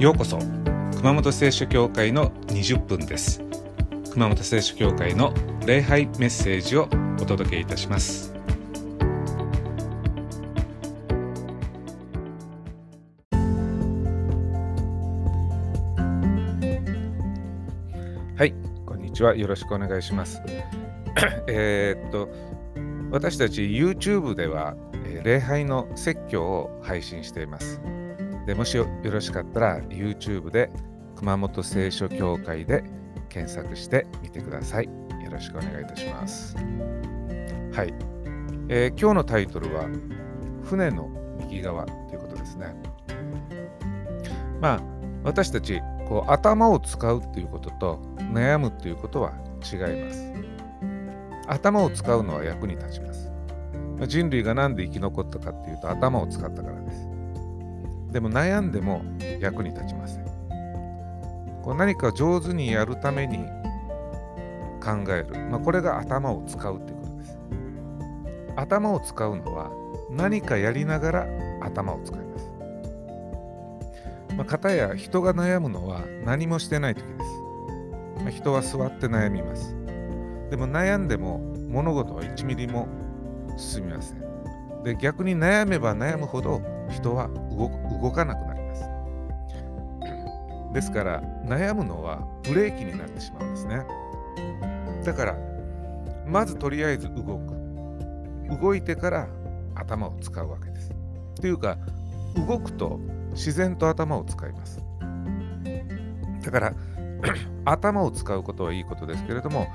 ようこそ熊本聖書教会の20分です。熊本聖書教会の礼拝メッセージをお届けいたします。はいこんにちは。よろしくお願いします。えっと私たち YouTube ではえー礼拝の説教を配信しています。でもしよろしかったら YouTube で熊本聖書協会で検索してみてください。よろしくお願いいたします。はい、えー今日のタイトルは船の右側ということですね。まあ私たちこう頭を使うっていうことと悩むっていうことは違います。頭を使うのは役に立ちます。人類が何で生き残ったかっていうと頭を使ったからです。でも悩んでも役に立ちません。こう何か上手にやるために考える。まあ、これが頭を使うということです。頭を使うのは何かやりながら頭を使います。まあ、片や人が悩むのは何もしてない時です。まあ、人は座って悩みます。でも悩んでも物事は1ミリも進みません。で逆に悩めば悩むほど人は動かなくなります。ですから悩むのはブレーキになってしまうんですね。だからまずとりあえず動く。動いてから頭を使うわけです。というか動くと自然と頭を使います。だから 頭を使うことはいいことですけれども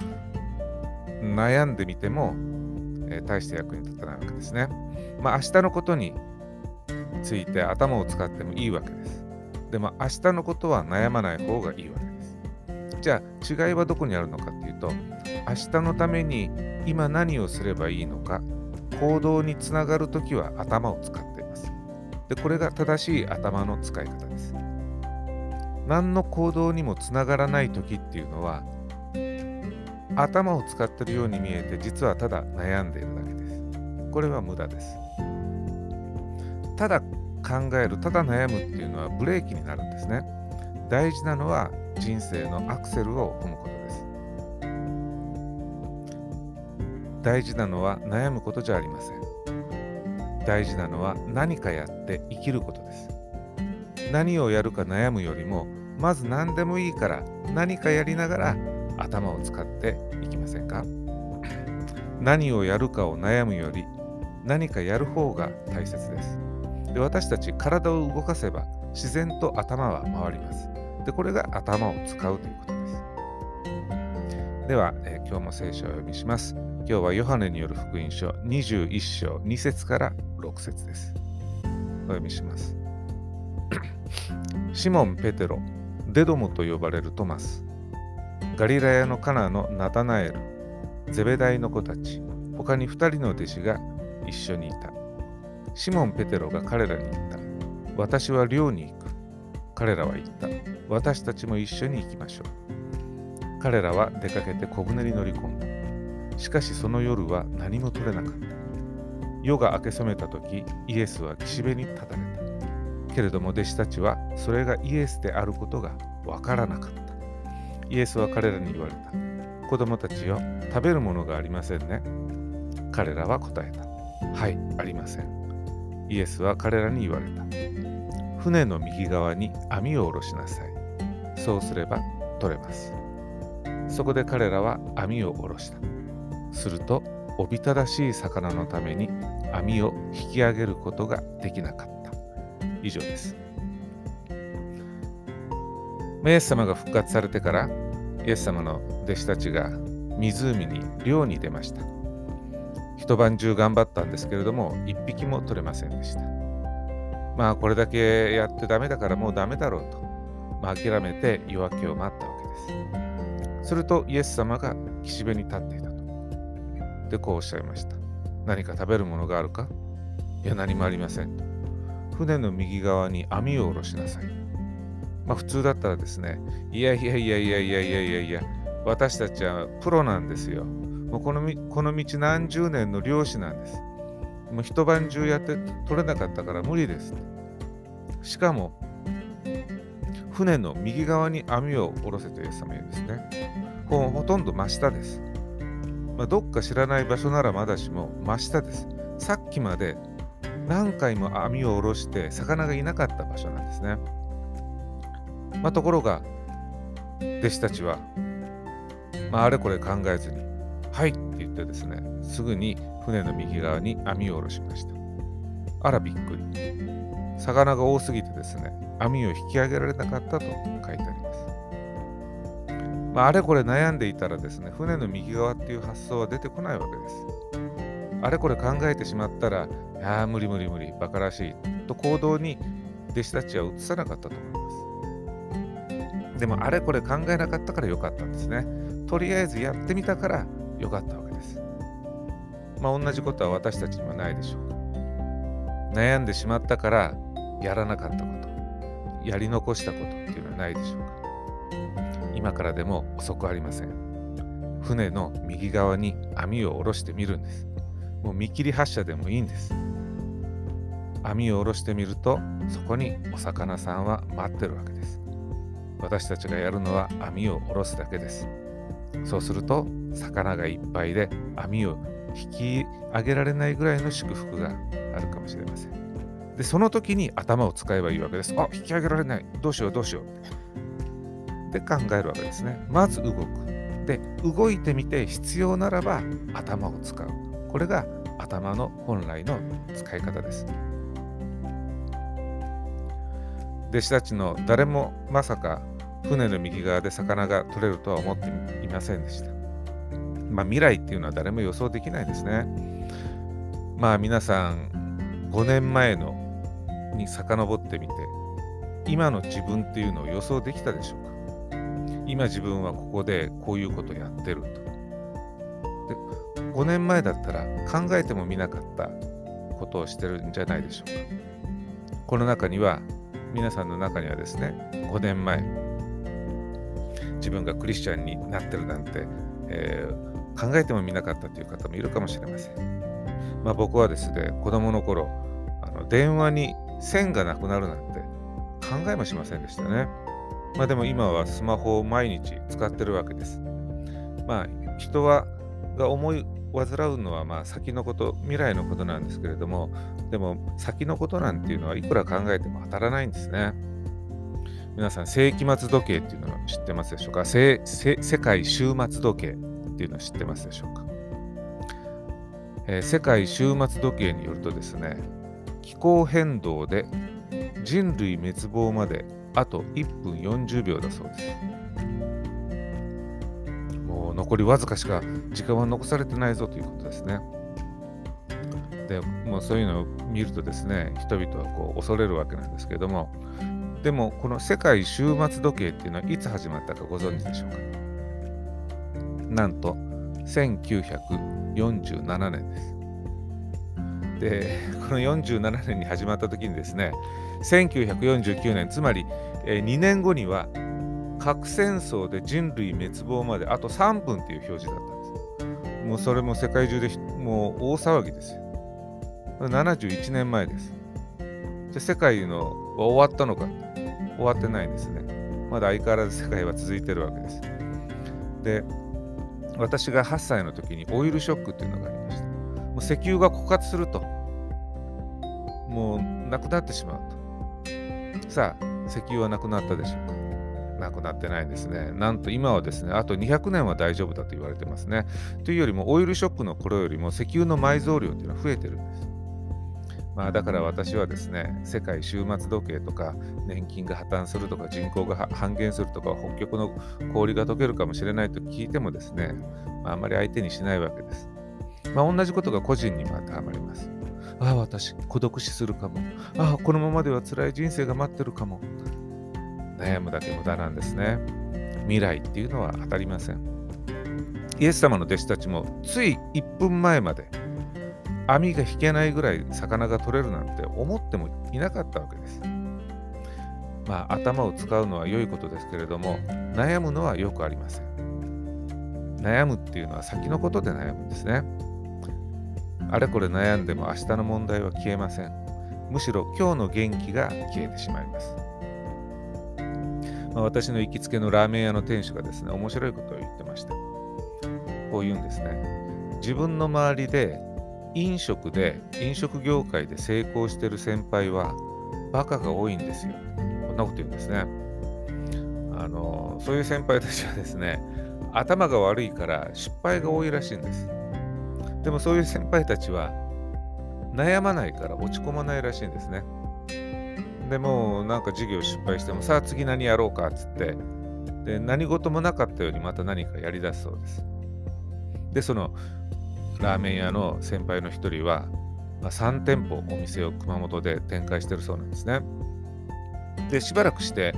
悩んでみても、えー大して役に立たないわけですね。まあ明日のことについて頭を使ってもいいわけです。でも明日のことは悩まない方がいいわけです。じゃあ違いはどこにあるのかっていうと明日のために今何をすればいいのか行動につながるときは頭を使っています。でこれが正しい頭の使い方です。何の行動にもつながらないときっていうのは頭を使ってるように見えて実はただ悩んでいるだけです。これは無駄です。ただ考える、ただ悩むっていうのはブレーキになるんですね。大事なのは人生のアクセルを踏むことです。大事なのは悩むことじゃありません。大事なのは何かやって生きることです。何をやるか悩むよりも、まず何でもいいから何かやりながら頭を使っていきませんか？何をやるかを悩むより何かやる方が大切です。で私たち体を動かせば自然と頭は回ります。でこれが頭を使うということです。では、えー今日も聖書をお読みします。今日はヨハネによる福音書21章2節から6節です。お読みします。シモン・ペテロ、デドモと呼ばれるトマス、ガリラヤのカナのナタナエル、ゼベダイの子たち、他に2人の弟子が一緒にいた。シモン・ペテロが彼らに言った。私は寮に行く。彼らは言った。私たちも一緒に行きましょう。彼らは出かけて小舟に乗り込んだ。しかしその夜は何も取れなかった。夜が明け染めた時、イエスは岸辺に立たれた。けれども弟子たちはそれがイエスであることがわからなかった。イエスは彼らに言われた。子供たちよ、食べるものがありませんね。彼らは答えた。はい、ありません。イエスは彼らに言われた。船の右側に網を下ろしなさい。そうすれば取れます。そこで彼らは網を下ろした。すると、おびただしい魚のために網を引き上げることができなかった。以上です。イエス様が復活されてから、イエス様の弟子たちが湖に漁に出ました。一晩中頑張ったんですけれども、一匹も取れませんでした。まあ、これだけやってダメだからもうダメだろうと、まあ、諦めて夜明けを待ったわけです。すると、イエス様が岸辺に立っていたと。で、こうおっしゃいました。何か食べるものがあるか？いや、何もありませんと。船の右側に網を下ろしなさい。まあ、普通だったらですね、いやいやいやいやいやいやいやいや、私たちはプロなんですよ。もうこのみこの道何十年の漁師なんです。もう一晩中やって取れなかったから無理です。しかも、船の右側に網を下ろせとイエス様言うんですね。ほほとんど真下です。まあ、どっか知らない場所ならまだしも真下です。さっきまで何回も網を下ろして魚がいなかった場所なんですね。まあ、ところが弟子たちは、まあ、あれこれ考えずに「はい」って言ってですねすぐに船の右側に網を下ろしました。あらびっくり。魚が多すぎてですね網を引き上げられなかったと書いてあります。まあ、あれこれ悩んでいたらですね船の右側っていう発想は出てこないわけです。あれこれ考えてしまったら、いや無理無理無理、バカらしいと行動に弟子たちは移さなかったと思います。でも、あれこれ考えなかったからよかったんですね。とりあえずやってみたからよかったわけです。まあ、同じことは私たちにはないでしょうか。悩んでしまったからやらなかったこと、やり残したことっていうのはないでしょうか。今からでも遅くありません。船の右側に網を下ろしてみるんです。もう見切り発車でもいいんです。網を下ろしてみると、そこにお魚さんは待ってるわけです。私たちがやるのは網を下ろすだけです。そうすると、魚がいっぱいで網を引き上げられないぐらいの祝福があるかもしれません。で、その時に頭を使えばいいわけです。あ、引き上げられない。どうしよう、どうしよう。で考えるわけですね。まず動く。で、動いてみて必要ならば頭を使う。これが頭の本来の使い方です。弟子たちの誰もまさか船の右側で魚が取れるとは思っていませんでした。まあ未来っていうのは誰も予想できないですね。まあ皆さん5年前のに遡ってみて今の自分っていうのを予想できたでしょうか？今自分はここでこういうことやってると。で5年前だったら考えてもみなかったことをしてるんじゃないでしょうか。この中には、皆さんの中にはですね、5年前、自分がクリスチャンになってるなんて、えー、考えてもみなかったという方もいるかもしれません。まあ、僕はですね、子供の頃、あの電話に線がなくなるなんて考えもしませんでしたね。まあでも今はスマホを毎日使ってるわけです。まあ人はが思い患うのはまあ先のこと、未来のことなんですけれども、でも先のことなんていうのはいくら考えても当たらないんですね。皆さん、世紀末時計っていうのを知ってますでしょうか？世界終末時計っていうのを知ってますでしょうか、えー、世界終末時計によるとですね、気候変動で人類滅亡まであと1分40秒だそうです。残りわずかしか時間は残されてないぞということですね。でもうそういうのを見るとですね人々はこう恐れるわけなんですけれどもでもこの世界終末時計っていうのはいつ始まったかご存知でしょうか？なんと1947年です。でこの47年に始まった時にですね1949年つまり2年後には核戦争で人類滅亡まであと3分っていう表示だったんです。もうそれも世界中でもう大騒ぎですよ。71年前です。じゃ世界のは終わったのか終わってないですね。まだ相変わらず世界は続いてるわけです。で、私が8歳の時にオイルショックっていうのがありました。もう石油が枯渇すると、もうなくなってしまうと。さあ、石油はなくなったでしょうか。なくなってないんですね。なんと今はですね、あと200年は大丈夫だと言われてますね。というよりも、オイルショックの頃よりも石油の埋蔵量というのは増えてるんです。まあ、だから私はですね、世界終末時計とか、年金が破綻するとか、人口が半減するとか、北極の氷が溶けるかもしれないと聞いてもですね、まあ、あまり相手にしないわけです。まあ、同じことが個人にも当てはまります。ああ、私、孤独死するかも。ああ、このままでは辛い人生が待ってるかも。悩むだけ無駄なんですね。未来っていうのは当たりません。イエス様の弟子たちもつい1分前まで網が引けないぐらい魚が取れるなんて思ってもいなかったわけです。まあ頭を使うのは良いことですけれども悩むのはよくありません。悩むっていうのは先のことで悩むんですね。あれこれ悩んでも明日の問題は消えません。むしろ今日の元気が消えてしまいます。まあ、私の行きつけのラーメン屋の店主がですね、面白いことを言ってました。こう言うんですね。自分の周りで飲食で、飲食業界で成功してる先輩はバカが多いんですよ。こんなこと言うんですね。あの、そういう先輩たちはですね、頭が悪いから失敗が多いらしいんです。でもそういう先輩たちは悩まないから落ち込まないらしいんですね。でもなんか授業失敗してもさあ次何やろうかっつってで何事もなかったようにまた何かやりだすそうです。でそのラーメン屋の先輩の一人は、まあ、3店舗お店を熊本で展開してるそうなんですね。でしばらくして、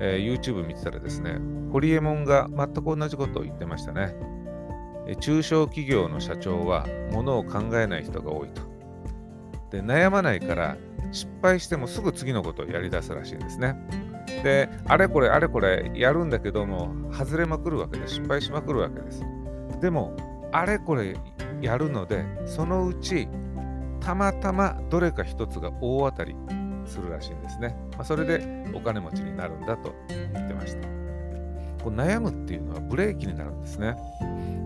えー、YouTube 見てたらですねホリエモンが全く同じことを言ってましたね。中小企業の社長は物を考えない人が多いと。で悩まないから失敗してもすぐ次のことをやり出すらしいんですね。で、あれこれあれこれやるんだけども、外れまくるわけで失敗しまくるわけです。でも、あれこれやるので、そのうちたまたまどれか一つが大当たりするらしいんですね。まあ、それでお金持ちになるんだと言ってました。こう悩むっていうのはブレーキになるんですね。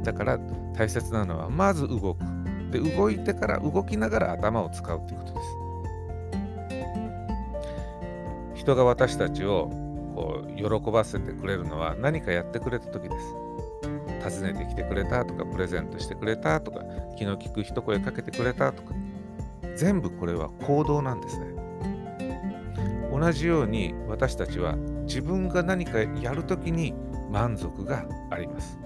だから大切なのはまず動く。で動いてから動きながら頭を使うということです。人が私たちをこう喜ばせてくれるのは何かやってくれた時です。訪ねてきてくれたとか、プレゼントしてくれたとか、気の利く一声かけてくれたとか、全部これは行動なんですね。同じように私たちは自分が何かやるときに満足があります。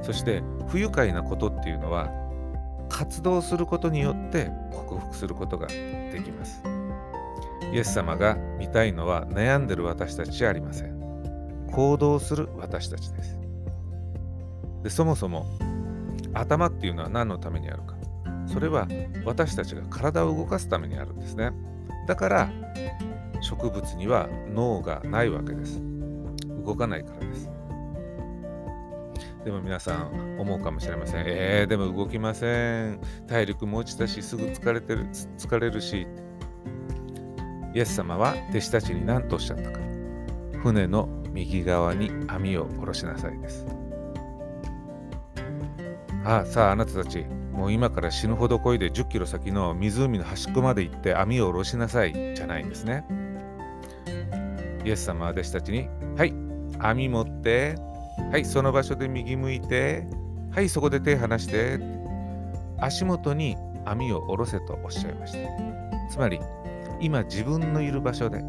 そして不愉快なことっていうのは活動することによって克服することができます。イエス様が見たいのは悩んでる私たちじゃありません。行動する私たちです。でそもそも頭っていうのは何のためにあるか。それは私たちが体を動かすためにあるんですね。だから植物には脳がないわけです。動かないからです。でも皆さん思うかもしれません。えー、でも動きません。体力も落ちたし、すぐ疲れてる、疲れるし。イエス様は弟子たちに何とおっしゃったか。船の右側に網を下ろしなさいです。ああ、さああなたたち、もう今から死ぬほど漕いで10キロ先の湖の端っこまで行って網を下ろしなさいじゃないんですね。イエス様は弟子たちに、はい、網持って、はい、その場所で右向いて、はい、そこで手離して、足元に網を下ろせとおっしゃいました。つまり、今自分のいる場所で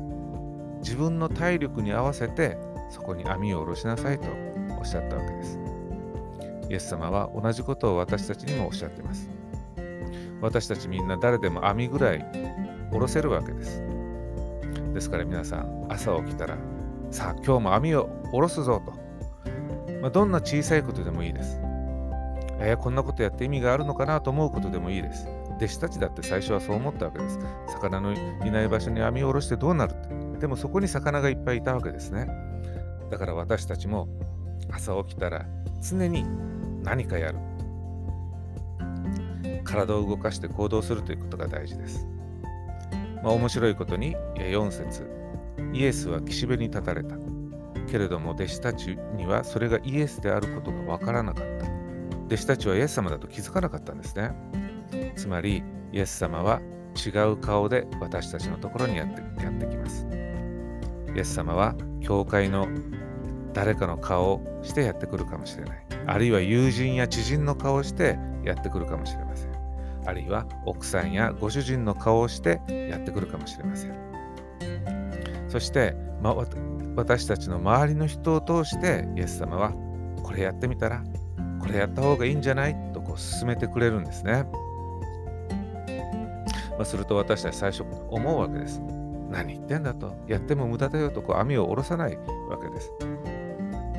自分の体力に合わせてそこに網を下ろしなさいとおっしゃったわけです。イエス様は同じことを私たちにもおっしゃってます。私たちみんな誰でも網ぐらい下ろせるわけです。ですから皆さん朝起きたらさあ今日も網を下ろすぞと、まあ、どんな小さいことでもいいです。えー、こんなことやって意味があるのかなと思うことでもいいです。弟子たちだって最初はそう思ったわけです。魚のいない場所に網を下ろしてどうなるって。でもそこに魚がいっぱいいたわけですね。だから私たちも朝起きたら常に何かやる。体を動かして行動するということが大事です。まあ、面白いことに4節イエスは岸辺に立たれた。けれども弟子たちにはそれがイエスであることがわからなかった。弟子たちはイエス様だと気づかなかったんですね。つまりイエス様は違う顔で私たちのところにやってやってきます。イエス様は教会の誰かの顔をしてやってくるかもしれない。あるいは友人や知人の顔をしてやってくるかもしれません。あるいは奥さんやご主人の顔をしてやってくるかもしれません。そして、ま、私たちの周りの人を通してイエス様はこれやってみたらこれやった方がいいんじゃない？とこう進めてくれるんですね。まあ、すると私たち最初思うわけです。何言ってんだと。やっても無駄だよとこう網を下ろさないわけです。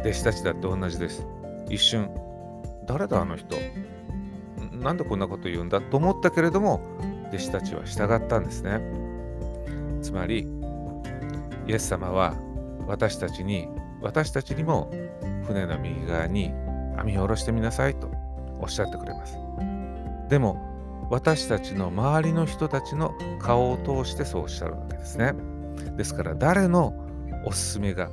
弟子たちだって同じです。一瞬、誰だあの人なんでこんなこと言うんだと思ったけれども、弟子たちは従ったんですね。つまり、イエス様は私たちに、私たちにも船の右側に網を下ろしてみなさいとおっしゃってくれます。でも、私たちの周りの人たちの顔を通してそうおっしゃるわけですね。ですから誰のおすすめが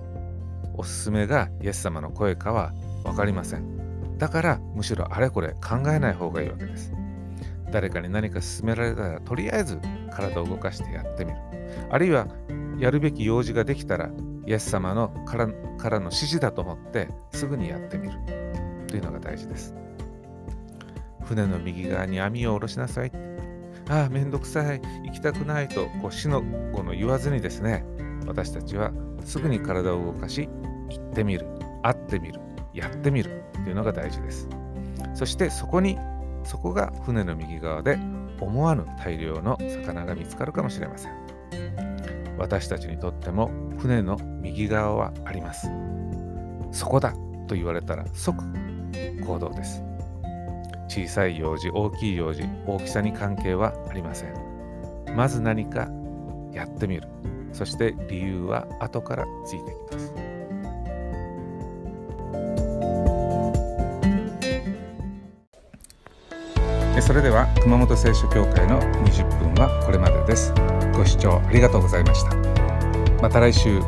おすすめがイエス様の声かは分かりません。だからむしろあれこれ考えない方がいいわけです。誰かに何か勧められたらとりあえず体を動かしてやってみる。あるいはやるべき用事ができたらイエス様のからからの指示だと思ってすぐにやってみる。というのが大事です。船の右側に網を下ろしなさい。ああめんどくさい。行きたくないとこう死の子の言わずにですね私たちはすぐに体を動かし行ってみる。会ってみる。やってみる。というのが大事です。そしてそこにそこが船の右側で思わぬ大量の魚が見つかるかもしれません。私たちにとっても船の右側はあります。そこだと言われたら即行動です。小さい用事大きい用事大きさに関係はありません。まず何かやってみる。そして理由は後からついてきます。それでは熊本聖書協会の20分はこれまでです。ご視聴ありがとうございました。また来週